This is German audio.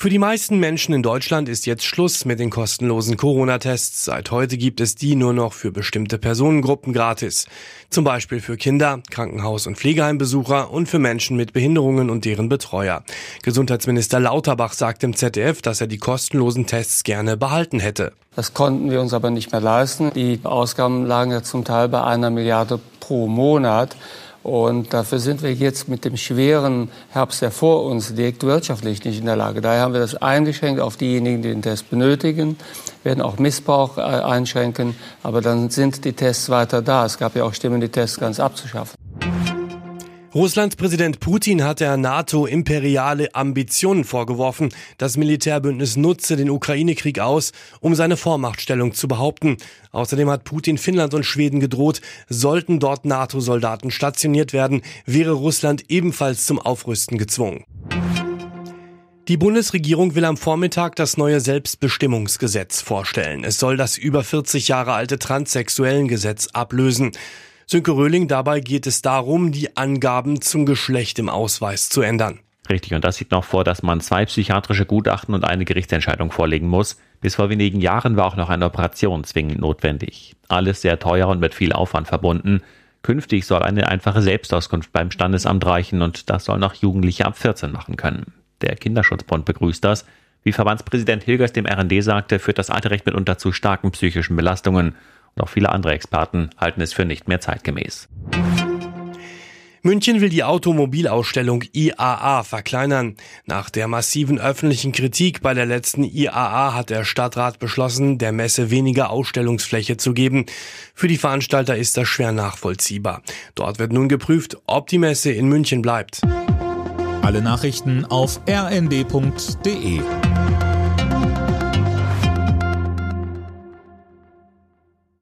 Für die meisten Menschen in Deutschland ist jetzt Schluss mit den kostenlosen Corona-Tests. Seit heute gibt es die nur noch für bestimmte Personengruppen gratis. Zum Beispiel für Kinder, Krankenhaus- und Pflegeheimbesucher und für Menschen mit Behinderungen und deren Betreuer. Gesundheitsminister Lauterbach sagt im ZDF, dass er die kostenlosen Tests gerne behalten hätte. Das konnten wir uns aber nicht mehr leisten. Die Ausgaben lagen ja zum Teil bei einer Milliarde pro Monat. Und dafür sind wir jetzt mit dem schweren Herbst, der vor uns liegt, wirtschaftlich nicht in der Lage. Daher haben wir das eingeschränkt auf diejenigen, die den Test benötigen, werden auch Missbrauch äh, einschränken, aber dann sind die Tests weiter da. Es gab ja auch Stimmen, die Tests ganz abzuschaffen. Russlands Präsident Putin hat der NATO imperiale Ambitionen vorgeworfen. Das Militärbündnis nutze den Ukraine-Krieg aus, um seine Vormachtstellung zu behaupten. Außerdem hat Putin Finnland und Schweden gedroht, sollten dort NATO-Soldaten stationiert werden, wäre Russland ebenfalls zum Aufrüsten gezwungen. Die Bundesregierung will am Vormittag das neue Selbstbestimmungsgesetz vorstellen. Es soll das über 40 Jahre alte Transsexuellengesetz ablösen. Sönke Röhling, dabei geht es darum, die Angaben zum Geschlecht im Ausweis zu ändern. Richtig, und das sieht noch vor, dass man zwei psychiatrische Gutachten und eine Gerichtsentscheidung vorlegen muss. Bis vor wenigen Jahren war auch noch eine Operation zwingend notwendig. Alles sehr teuer und mit viel Aufwand verbunden. Künftig soll eine einfache Selbstauskunft beim Standesamt reichen und das soll noch Jugendliche ab 14 machen können. Der Kinderschutzbund begrüßt das. Wie Verbandspräsident Hilgers dem RND sagte, führt das alte Recht mitunter zu starken psychischen Belastungen und auch viele andere Experten halten es für nicht mehr zeitgemäß. München will die Automobilausstellung IAA verkleinern. Nach der massiven öffentlichen Kritik bei der letzten IAA hat der Stadtrat beschlossen, der Messe weniger Ausstellungsfläche zu geben. Für die Veranstalter ist das schwer nachvollziehbar. Dort wird nun geprüft, ob die Messe in München bleibt. Alle Nachrichten auf rnd.de